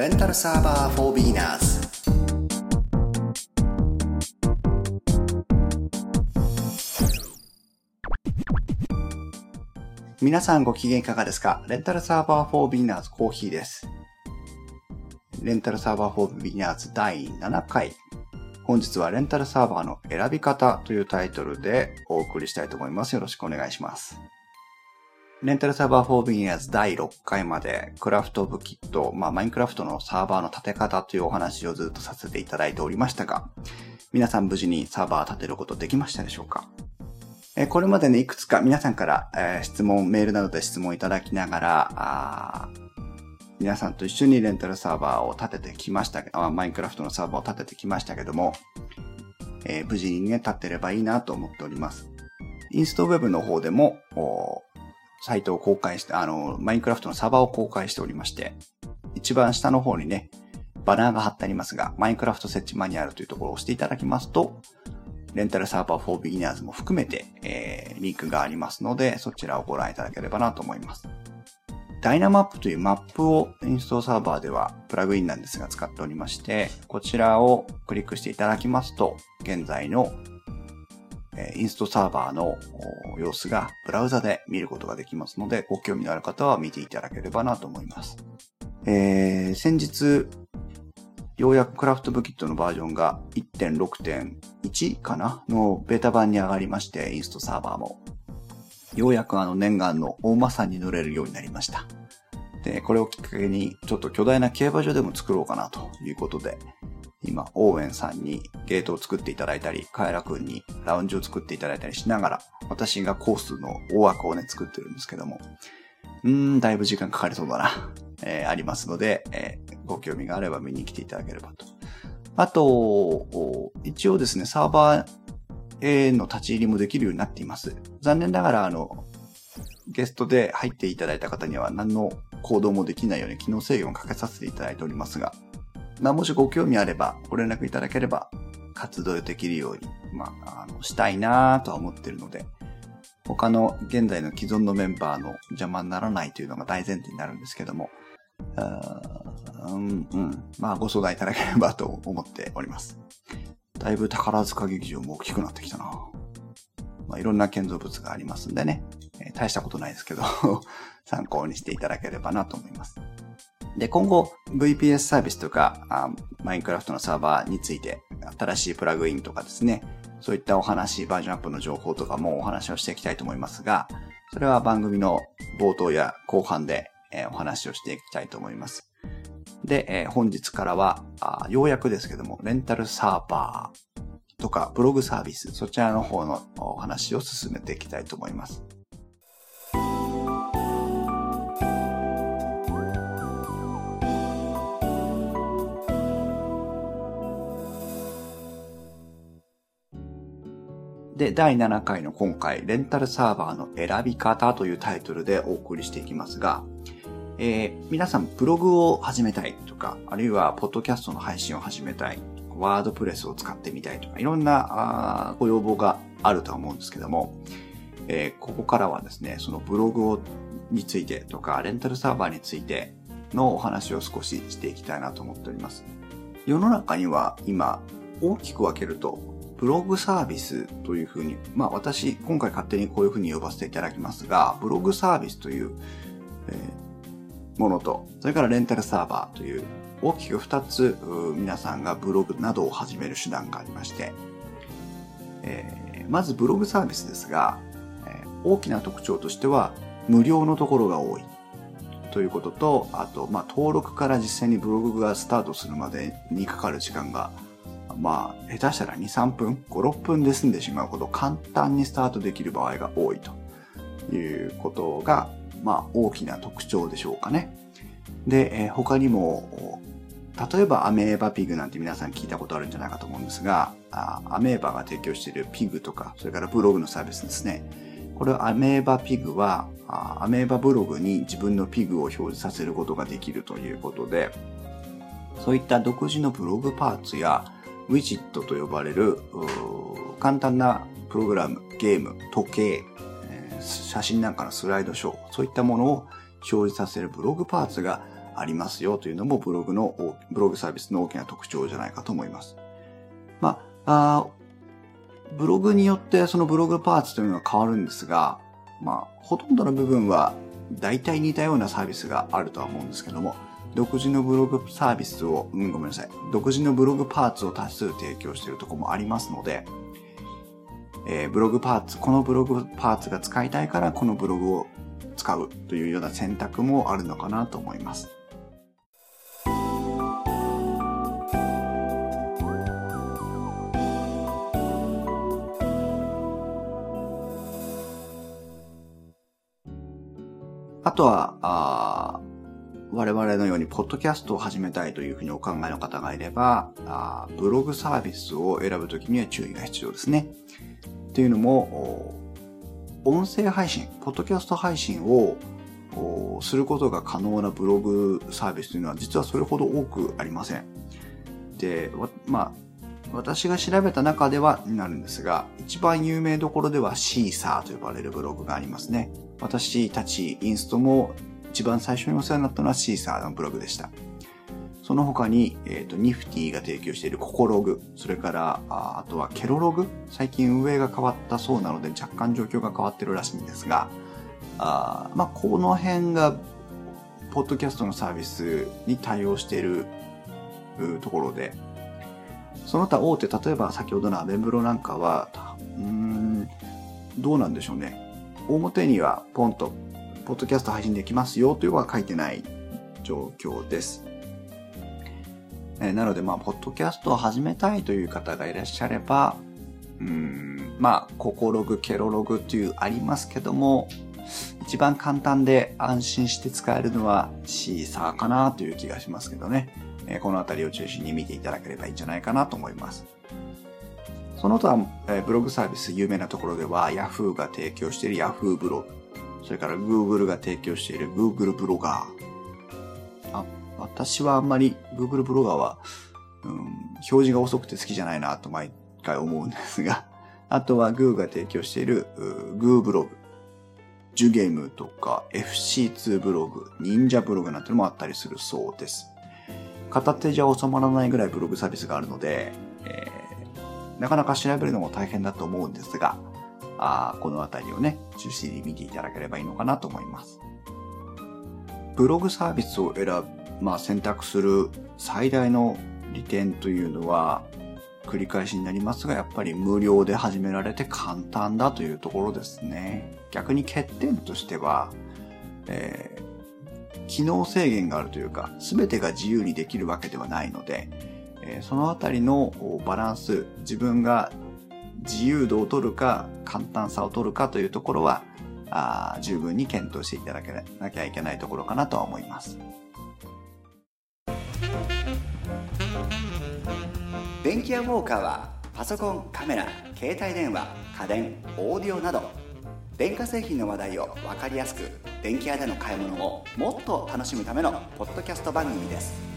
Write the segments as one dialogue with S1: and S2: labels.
S1: レンタルサーバー for beginners 皆さんご機嫌いかがですか？レンタルサーバー for beginners コーヒーです。レンタルサーバー for beginners 第7回。本日はレンタルサーバーの選び方というタイトルでお送りしたいと思います。よろしくお願いします。レンタルサーバー for beginners 第6回までクラフトオブキット、まあマインクラフトのサーバーの立て方というお話をずっとさせていただいておりましたが、皆さん無事にサーバー立てることできましたでしょうか？えこれまでね、いくつか皆さんから、え質問、メールなどで質問いただきながら、あ皆さんと一緒にレンタルサーバーを立ててきましたけど、あマインクラフトのサーバーを立ててきましたけども、えー無事にね、立てればいいなと思っております。インストウェブの方でも、サイトを公開して、あの、マインクラフトのサーバーを公開しておりまして、一番下の方にね、バナーが貼ってありますが、マインクラフト設置マニュアルというところを押していただきますと、レンタルサーバー for beginners も含めて、えーリンクがありますので、そちらをご覧いただければなと思います。ダイナマップというマップをインストールサーバーではプラグインなんですが使っておりまして、こちらをクリックしていただきますと、現在のえインストサーバーの様子がブラウザで見ることができますので、ご興味のある方は見ていただければなと思います。えー先日、ようやくクラフトブキットのバージョンが1.6.1かなのベータ版に上がりまして、インストサーバーも。ようやくあの念願の大間山に乗れるようになりました。で、これをきっかけに、ちょっと巨大な競馬場でも作ろうかなということで、今、オーウェンさんにゲートを作っていただいたり、カエラ君にラウンジを作っていただいたりしながら、私がコースの大枠をね、作ってるんですけども、うーん、だいぶ時間かかりそうだな、えーありますので、えーご興味があれば見に来ていただければと。あと、一応ですね、サーバーへの立ち入りもできるようになっています。残念ながら、あの、ゲストで入っていただいた方には何の行動もできないように機能制限をかけさせていただいておりますが、まあ、もしご興味あれば、ご連絡いただければ、活動できるように、まあ、あの、したいなとは思ってるので、他の現在の既存のメンバーの邪魔にならないというのが大前提になるんですけども、あーうん、うん。まあ、ご相談いただければと思っております。だいぶ宝塚劇場も大きくなってきたな。まあ、いろんな建造物がありますんでね、えー大したことないですけど、参考にしていただければなと思います。で、今後 VPS サービスとか、マインクラフトのサーバーについて、新しいプラグインとかですね、そういったお話、バージョンアップの情報とかもお話をしていきたいと思いますが、それは番組の冒頭や後半で、えお話をしていきたいと思います。で、え本日からはあ、ようやくですけども、レンタルサーバーとかブログサービス、そちらの方のお話を進めていきたいと思います。で、第7回の今回、レンタルサーバーの選び方というタイトルでお送りしていきますが、えー皆さんブログを始めたいとか、あるいはポッドキャストの配信を始めたい、ワードプレスを使ってみたいとか、いろんなあご要望があるとは思うんですけども、えーここからはですね、そのブログをについてとか、レンタルサーバーについてのお話を少ししていきたいなと思っております。世の中には今、大きく分けると、ブログサービスというふうに、まあ私、今回勝手にこういうふうに呼ばせていただきますが、ブログサービスという、えーものと、それからレンタルサーバーという、大きく2つ、皆さんがブログなどを始める手段がありまして、えーまずブログサービスですが、えー大きな特徴としては、無料のところが多い。ということと、あと、まあ、登録から実際にブログがスタートするまでにかかる時間が、まあ、下手したら2、3分、5、6分で済んでしまうほど簡単にスタートできる場合が多いということが、まあ、大きな特徴でしょうかね。で、え他にも、例えばアメーバピグなんて皆さん聞いたことあるんじゃないかと思うんですが、あアメーバが提供しているピグとか、それからブログのサービスですね。これアメーバピグは、アメーバブログに自分のピグを表示させることができるということで、そういった独自のブログパーツやウィジットと呼ばれる簡単なプログラム、ゲーム、時計、えー写真なんかのスライドショー、そういったものを表示させるブログパーツがありますよというのもブログの、ブログサービスの大きな特徴じゃないかと思います。まあ、あブログによってそのブログパーツというのは変わるんですが、まあ、ほとんどの部分は大体似たようなサービスがあるとは思うんですけども、独自のブログサービスを、うん、ごめんなさい。独自のブログパーツを多数提供しているとこもありますので、えー、ブログパーツ、このブログパーツが使いたいからこのブログを使うというような選択もあるのかなと思います。あとは、我々のようにポッドキャストを始めたいというふうにお考えの方がいれば、あブログサービスを選ぶときには注意が必要ですね。というのも、音声配信、ポッドキャスト配信をすることが可能なブログサービスというのは実はそれほど多くありません。で、まあ、私が調べた中ではになるんですが、一番有名どころではシーサーと呼ばれるブログがありますね。私たちインストも一番最初にお世話になったのはシーサーのブログでした。その他に、えっ、ー、と、ニフティが提供しているココログ、それからあ、あとはケロログ、最近運営が変わったそうなので若干状況が変わってるらしいんですが、あまあ、この辺が、ポッドキャストのサービスに対応しているところで、その他大手、例えば先ほどのアベンブロなんかは、うん、どうなんでしょうね。表にはポンと、ポッドキャスト配信できますよというのは書いてない状況です。えなので、まあ、ポッドキャストを始めたいという方がいらっしゃれば、うん、まあ、ココログ、ケロログというありますけども、一番簡単で安心して使えるのはシーサーかなという気がしますけどね。えこのあたりを中心に見ていただければいいんじゃないかなと思います。その他、えブログサービス有名なところでは Yahoo が提供している Yahoo ブログ、それから Google が提供している Google ブロガー。あ、私はあんまり Google ブロガーは、うん、表示が遅くて好きじゃないなと毎回思うんですが、あとは Google が提供している Google ブログ、ジュゲームとか FC2 ブログ、忍者ブログなんてのもあったりするそうです。片手じゃ収まらないぐらいブログサービスがあるので、えー、なかなか調べるのも大変だと思うんですが、あこのあたりをね、中心に見ていただければいいのかなと思います。ブログサービスを選ぶ、まあ選択する最大の利点というのは、繰り返しになりますが、やっぱり無料で始められて簡単だというところですね。逆に欠点としては、えー、機能制限があるというか、すべてが自由にできるわけではないので、えー、そのあたりのバランス、自分が自由度を取るか、簡単さを取るかというところは、あ十分に検討していただけなきゃいけないところかなとは思います。
S2: 電気屋ウォーカーはパソコンカメラ携帯電話家電オーディオなど電化製品の話題を分かりやすく電気屋での買い物をもっと楽しむためのポッドキャスト番組です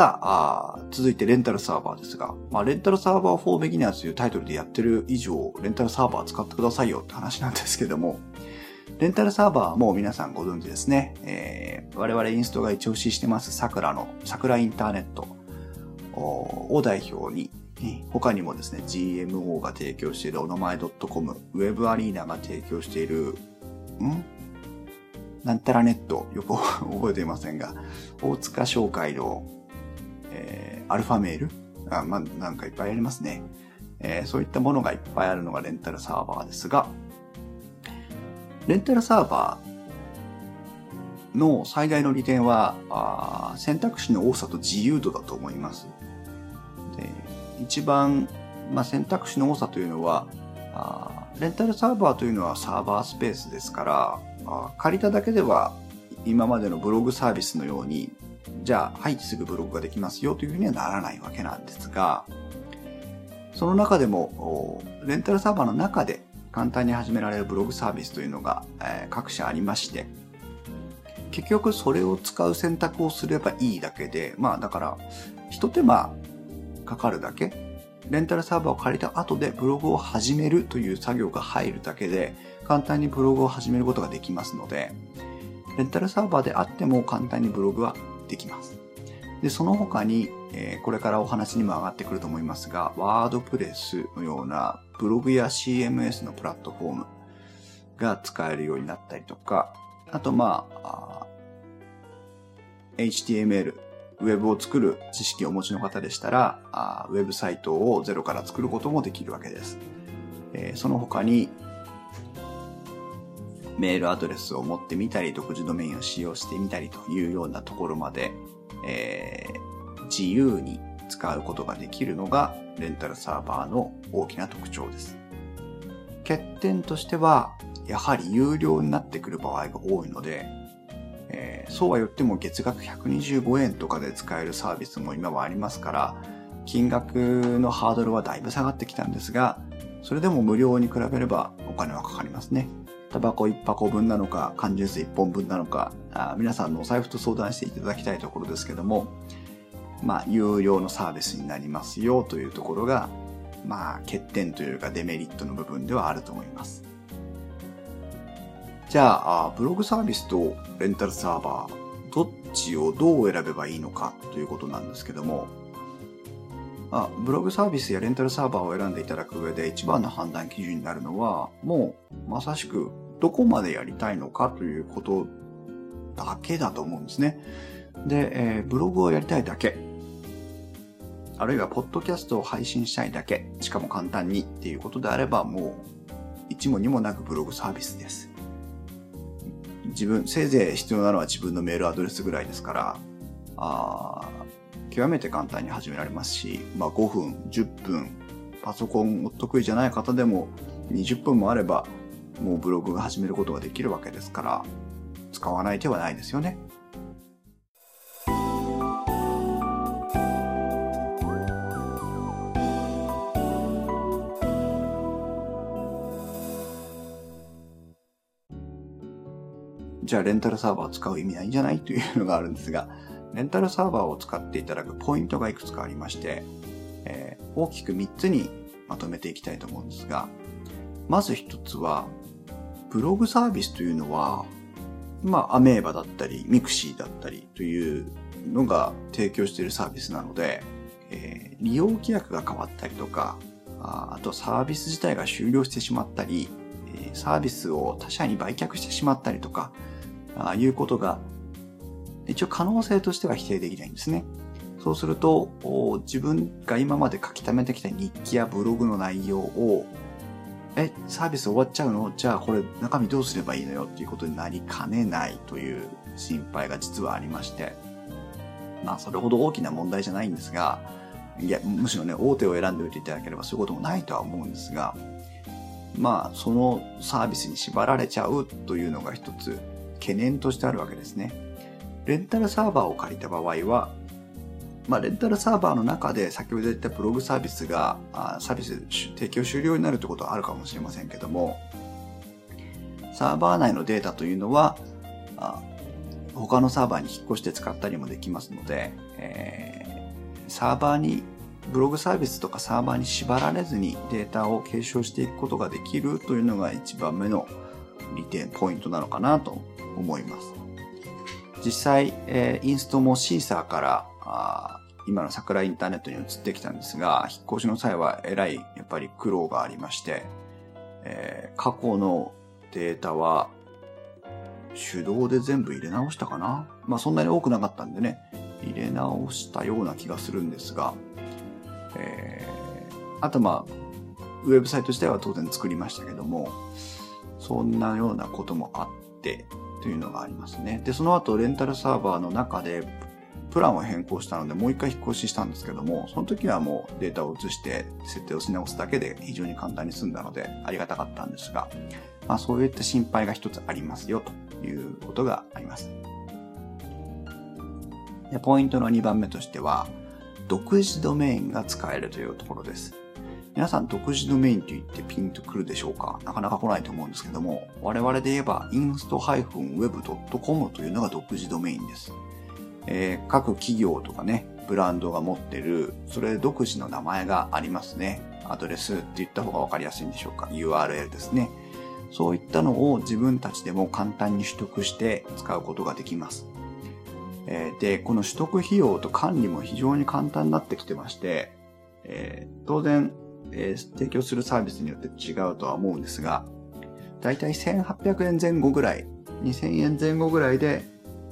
S1: さあ、続いてレンタルサーバーですが、まあ、レンタルサーバー4 Beginners というタイトルでやってる以上、レンタルサーバー使ってくださいよって話なんですけども、レンタルサーバーもう皆さんご存知ですね。えー、我々インストが一押ししてます桜の、桜インターネットを代表に、他にもですね、GMO が提供しているお名前 .com、ウェブアリーナが提供している、ん？なんたらネット、よく覚えていませんが、大塚商会の、えー、アルファメール？あ、まあ、なんかいっぱいありますね。えー、そういったものがいっぱいあるのがレンタルサーバーですが、レンタルサーバーの最大の利点は、あ選択肢の多さと自由度だと思います。で一番、まあ、選択肢の多さというのはあ、レンタルサーバーというのはサーバースペースですから、あ借りただけでは今までのブログサービスのように、じゃあ、はい、すぐブログができますよというふうにはならないわけなんですが、その中でも、レンタルサーバーの中で簡単に始められるブログサービスというのが、え、各社ありまして、結局それを使う選択をすればいいだけで、まあだから、一手間かかるだけレンタルサーバーを借りた後でブログを始めるという作業が入るだけで、簡単にブログを始めることができますので、レンタルサーバーであっても簡単にブログはできます。で、その他に、えー、これからお話にも上がってくると思いますが、ワードプレスのようなブログや CMS のプラットフォームが使えるようになったりとか、あとまあ、HTML、ウェブを作る知識をお持ちの方でしたらあ、ウェブサイトをゼロから作ることもできるわけです。えー、その他に、メールアドレスを持ってみたり、独自ドメインを使用してみたりというようなところまで、えー、自由に使うことができるのがレンタルサーバーの大きな特徴です。欠点としては、やはり有料になってくる場合が多いので、えー、そうは言っても月額125円とかで使えるサービスも今はありますから、金額のハードルはだいぶ下がってきたんですが、それでも無料に比べればお金はかかりますね。タバコ1箱分なのか、缶ジュース1本分なのかあ、皆さんのお財布と相談していただきたいところですけども、まあ、有料のサービスになりますよというところが、まあ、欠点というかデメリットの部分ではあると思います。じゃあ、ブログサービスとレンタルサーバー、どっちをどう選べばいいのかということなんですけども、あブログサービスやレンタルサーバーを選んでいただく上で一番の判断基準になるのは、もうまさしくどこまでやりたいのかということだけだと思うんですね。で、えー、ブログをやりたいだけ。あるいは、ポッドキャストを配信したいだけ。しかも簡単にっていうことであれば、もう、一も二もなくブログサービスです。自分、せいぜい必要なのは自分のメールアドレスぐらいですから、あ極めて簡単に始められますし、まあ5分、10分、パソコンお得意じゃない方でも20分もあれば、もうブログが始めることができるわけですから、使わない手はないですよね。じゃあレンタルサーバー使う意味ないんじゃない？というのがあるんですが、レンタルサーバーを使っていただくポイントがいくつかありまして、えー、大きく3つにまとめていきたいと思うんですが、まず1つは、ブログサービスというのは、まあ、アメーバだったり、ミクシーだったりというのが提供しているサービスなので、えー、利用規約が変わったりとか、あとサービス自体が終了してしまったり、サービスを他社に売却してしまったりとか、あいうことが、一応可能性としては否定できないんですね。そうすると、自分が今まで書き溜めてきた日記やブログの内容を、え、サービス終わっちゃうの？じゃあこれ中身どうすればいいのよっていうことになりかねないという心配が実はありまして、まあそれほど大きな問題じゃないんですが、いや、むしろね、大手を選んでおいていただければそういうこともないとは思うんですが、まあそのサービスに縛られちゃうというのが一つ懸念としてあるわけですね。レンタルサーバーを借りた場合は、まあ、レンタルサーバーの中で先ほど言ったブログサービスが、サービス提供終了になるってことはあるかもしれませんけども、サーバー内のデータというのは、他のサーバーに引っ越して使ったりもできますので、えー、サーバーに、ブログサービスとかサーバーに縛られずにデータを継承していくことができるというのが一番目の利点、ポイントなのかなと思います。実際、えー、インストもシーサーからあ今の桜インターネットに移ってきたんですが、引っ越しの際はえらいやっぱり苦労がありまして、えー、過去のデータは手動で全部入れ直したかな？まあそんなに多くなかったんでね、入れ直したような気がするんですが、えー、あとまあ、ウェブサイト自体は当然作りましたけども、そんなようなこともあって、というのがありますね。で、その後レンタルサーバーの中でプランを変更したのでもう一回引っ越ししたんですけども、その時はもうデータを移して設定をし直すだけで非常に簡単に済んだのでありがたかったんですが、まあそういった心配が一つありますよということがあります。でポイントの2番目としては、独自ドメインが使えるというところです。皆さん独自ドメインと言ってピンとくるでしょうか？なかなか来ないと思うんですけども、我々で言えば inst-web.com というのが独自ドメインです。えー、各企業とかね、ブランドが持ってる、それ独自の名前がありますね。アドレスって言った方がわかりやすいんでしょうか？URL ですね。そういったのを自分たちでも簡単に取得して使うことができます。えで、この取得費用と管理も非常に簡単になってきてまして、えー、当然、えー、提供するサービスによって違うとは思うんですが、だいたい1800円前後ぐらい、2000円前後ぐらいで、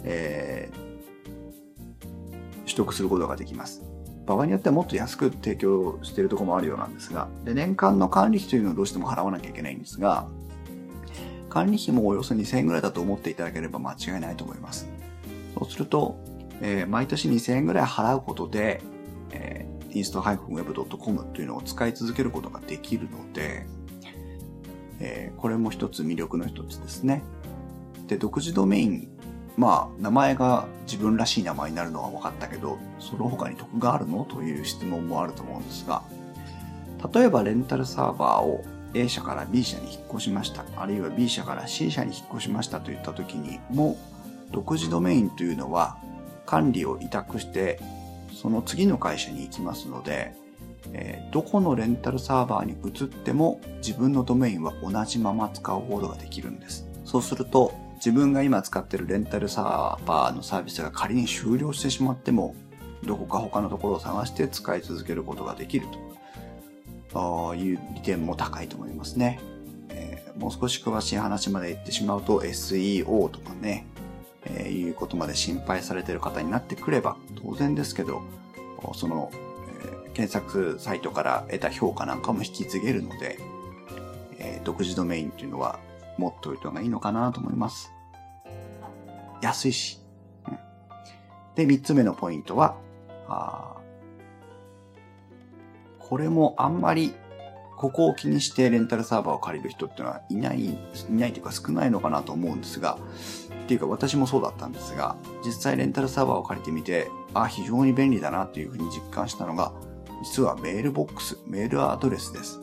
S1: えー、取得することができます。場合によってはもっと安く提供しているところもあるようなんですが、で年間の管理費というのをどうしても払わなきゃいけないんですが、管理費もおよそ2000円ぐらいだと思っていただければ間違いないと思います。そうすると、えー、毎年2000円ぐらい払うことで、inst-web.com というのを使い続けることができるので、えー、これも一つ魅力の一つですね。で、独自ドメイン、まあ、名前が自分らしい名前になるのは分かったけど、その他に得があるのという質問もあると思うんですが、例えばレンタルサーバーを A 社から B 社に引っ越しました、あるいは B 社から C 社に引っ越しましたといった時にも、独自ドメインというのは管理を委託してその次の会社に行きますので、えー、どこのレンタルサーバーに移っても自分のドメインは同じまま使うことができるんです。そうすると自分が今使ってるレンタルサーバーのサービスが仮に終了してしまってもどこか他のところを探して使い続けることができるという利点も高いと思いますね。えー、もう少し詳しい話まで言ってしまうと SEO とかね、えー、いうことまで心配されている方になってくれば当然ですけどそのえ検索サイトから得た評価なんかも引き継げるので、え、独自ドメインっていうのは持っておいた方がいいのかなと思います。安いし。うん、で、三つ目のポイントは、あこれもあんまりここを気にしてレンタルサーバーを借りる人ってのはいない、いないというか少ないのかなと思うんですが、っていうか私もそうだったんですが、実際レンタルサーバーを借りてみて、あ、非常に便利だなというふうに実感したのが、実はメールボックス、メールアドレスです。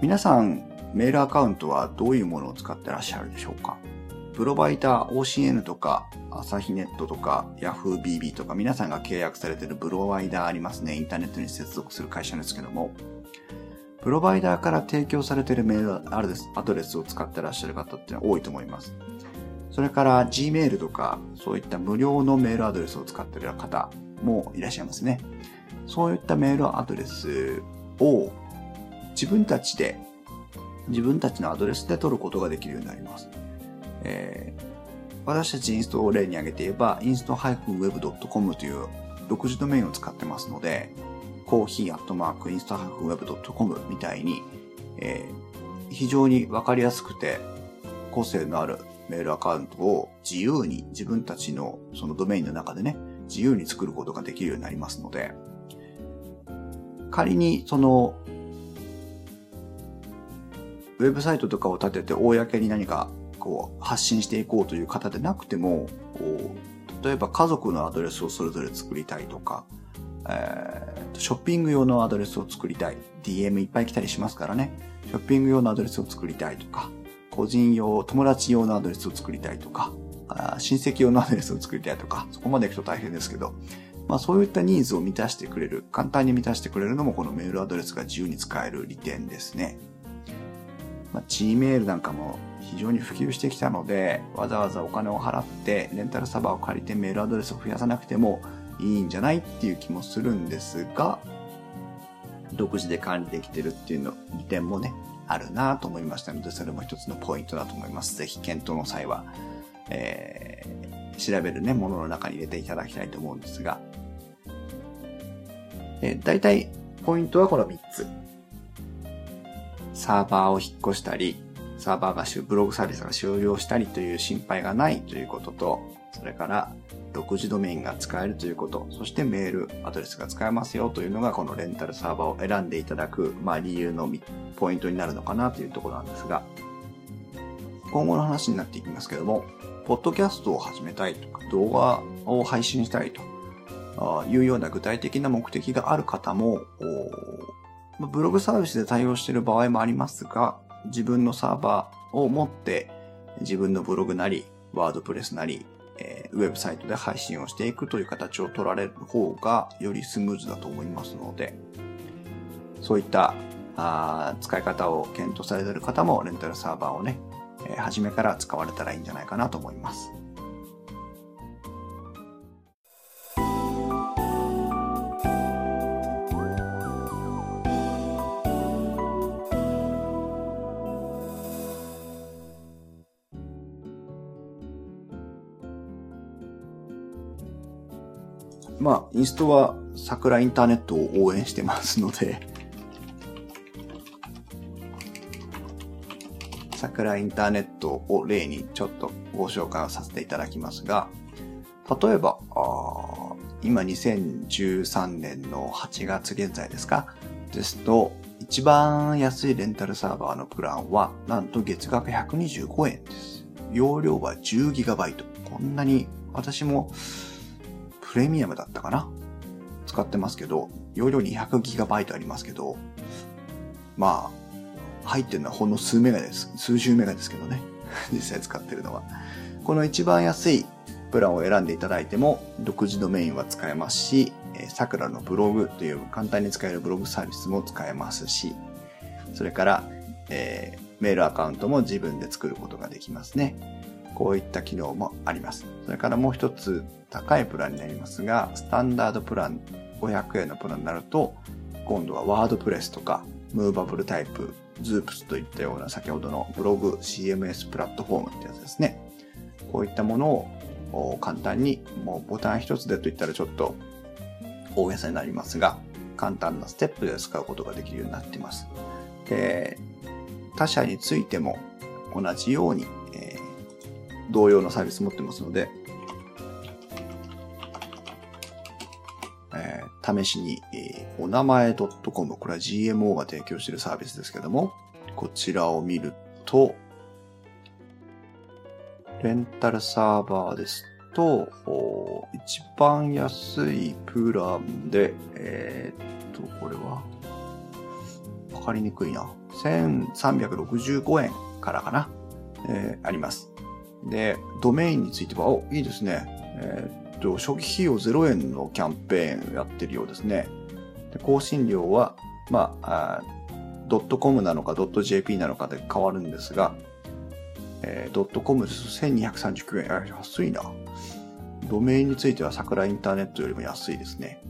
S1: 皆さん、メールアカウントはどういうものを使ってらっしゃるでしょうか？プロバイダー OCN とか、朝日ネットとか、YahooBB とか、皆さんが契約されているプロバイダーありますね。インターネットに接続する会社ですけども、プロバイダーから提供されているメールアドレスを使ってらっしゃる方って多いと思います。それから Gmail とか、そういった無料のメールアドレスを使っている方もいらっしゃいますね。そういったメールアドレスを自分たちで、自分たちのアドレスで取ることができるようになります。えー、私たちインストを例に挙げて言えば、inst-web.com という独自ドメインを使ってますので、コーヒーアットマークインスト -web.com みたいに、えー、非常にわかりやすくて個性のあるメールアカウントを自由に自分たちのそのドメインの中でね、自由に作ることができるようになりますので、仮にその、ウェブサイトとかを立てて公に何かこう発信していこうという方でなくても、例えば家族のアドレスをそれぞれ作りたいとか、えー、ショッピング用のアドレスを作りたい。DM いっぱい来たりしますからね。ショッピング用のアドレスを作りたいとか、個人用、友達用のアドレスを作りたいとか、親戚用のアドレスを作りたいとか、そこまで行くと大変ですけど、まあそういったニーズを満たしてくれる、簡単に満たしてくれるのもこのメールアドレスが自由に使える利点ですね。まあ、Gmail なんかも非常に普及してきたので、わざわざお金を払ってレンタルサーバーを借りてメールアドレスを増やさなくてもいいんじゃないっていう気もするんですが、独自で管理できてるっていうの、利点もね、あるなと思いましたので、それも一つのポイントだと思います。ぜひ検討の際は、えー、調べるね、ものの中に入れていただきたいと思うんですが、えー、大体、ポイントはこの3つ。サーバーを引っ越したり、サーバーがし、ブログサービスが終了したりという心配がないということと、それから、独自ドメインが使えるということ、そしてメールアドレスが使えますよというのがこのレンタルサーバーを選んでいただく、まあ理由のポイントになるのかなというところなんですが、今後の話になっていきますけども、ポッドキャストを始めたいとか、動画を配信したいというような具体的な目的がある方も、ブログサービスで対応している場合もありますが、自分のサーバーを持って自分のブログなり、ワードプレスなり、えー、ウェブサイトで配信をしていくという形を取られる方がよりスムーズだと思いますので、そういったあ使い方を検討されている方もレンタルサーバーをね、えー、初めから使われたらいいんじゃないかなと思います。まあ、インストは桜インターネットを応援してますので桜インターネットを例にちょっとご紹介をさせていただきますが、例えば、あ今2013年の8月現在ですか？ですと、一番安いレンタルサーバーのプランは、なんと月額125円です。容量は 10GB。こんなに、私もプレミアムだったかな？使ってますけど、容量 200GB ありますけど、まあ、入ってるのはほんの数メガです。数十メガですけどね。実際使ってるのは。この一番安いプランを選んでいただいても、独自ドメインは使えますし、さくらのブログという簡単に使えるブログサービスも使えますし、それから、えー、メールアカウントも自分で作ることができますね。こういった機能もあります。それからもう一つ高いプランになりますが、スタンダードプラン500円のプランになると、今度はワードプレスとか、ムーバブルタイプ、ズープスといったような先ほどのブログ CMS プラットフォームってやつですね。こういったものを簡単に、もうボタン一つでと言ったらちょっと大げさになりますが、簡単なステップで使うことができるようになっています。で、他社についても同じように同様のサービス持ってますので、えー、試しに、えー、お名前 .com、これは GMO が提供しているサービスですけども、こちらを見ると、レンタルサーバーですと、一番安いプランで、えー、っと、これは、わかりにくいな。1365円からかな、えー、あります。で、ドメインについては、お、いいですね。えー、っと、初期費用0円のキャンペーンをやってるようですね。で更新料は、まあ、ドットコムなのかドット JP なのかで変わるんですが、えー、ドットコムです1239円。安いな。ドメインについては桜インターネットよりも安いですね。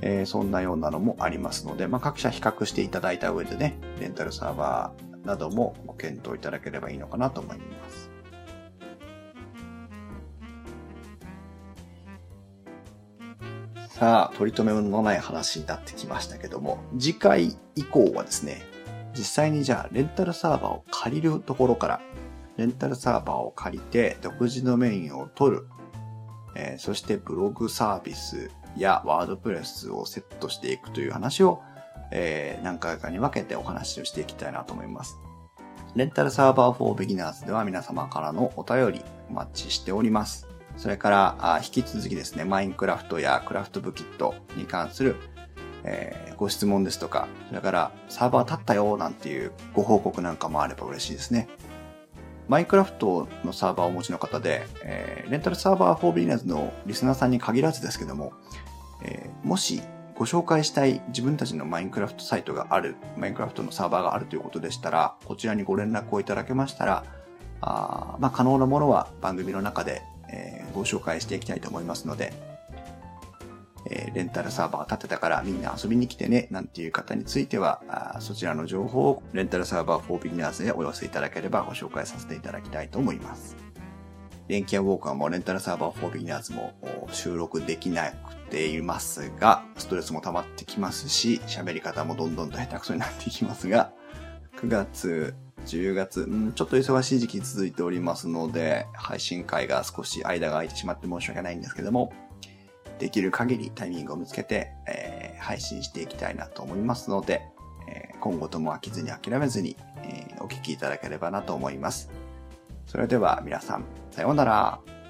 S1: えー、そんなようなのもありますので、まあ、各社比較していただいた上でね、レンタルサーバーなどもご検討いただければいいのかなと思います。さあ、取り留めのない話になってきましたけども、次回以降はですね、実際にじゃあレンタルサーバーを借りるところから、レンタルサーバーを借りて独自のメインを取る、えー、そしてブログサービスやワードプレスをセットしていくという話を、えー、何回かに分けてお話をしていきたいなと思います。レンタルサーバー for Beginners では皆様からのお便りお待ちしております。それから、引き続きですね、マインクラフトやクラフトブキットに関する、えー、ご質問ですとか、それからサーバー立ったよなんていうご報告なんかもあれば嬉しいですね。マインクラフトのサーバーをお持ちの方で、えー、レンタルサーバー for beginners のリスナーさんに限らずですけども、えー、もしご紹介したい自分たちのマインクラフトサイトがある、マインクラフトのサーバーがあるということでしたら、こちらにご連絡をいただけましたら、あまあ、可能なものは番組の中でえー、ご紹介していきたいと思いますので、えー、レンタルサーバー立てたからみんな遊びに来てね、なんていう方については、あそちらの情報をレンタルサーバー4 beginners へお寄せいただければご紹介させていただきたいと思います。電気屋ウォーカーもレンタルサーバー4 beginners も収録できなくていますが、ストレスも溜まってきますし、喋り方もどんどんと下手くそになっていきますが、9月10月、うん、ちょっと忙しい時期続いておりますので、配信会が少し間が空いてしまって申し訳ないんですけども、できる限りタイミングを見つけて、えー、配信していきたいなと思いますので、えー、今後とも飽きずに諦めずに、えー、お聴きいただければなと思います。それでは皆さん、さようなら。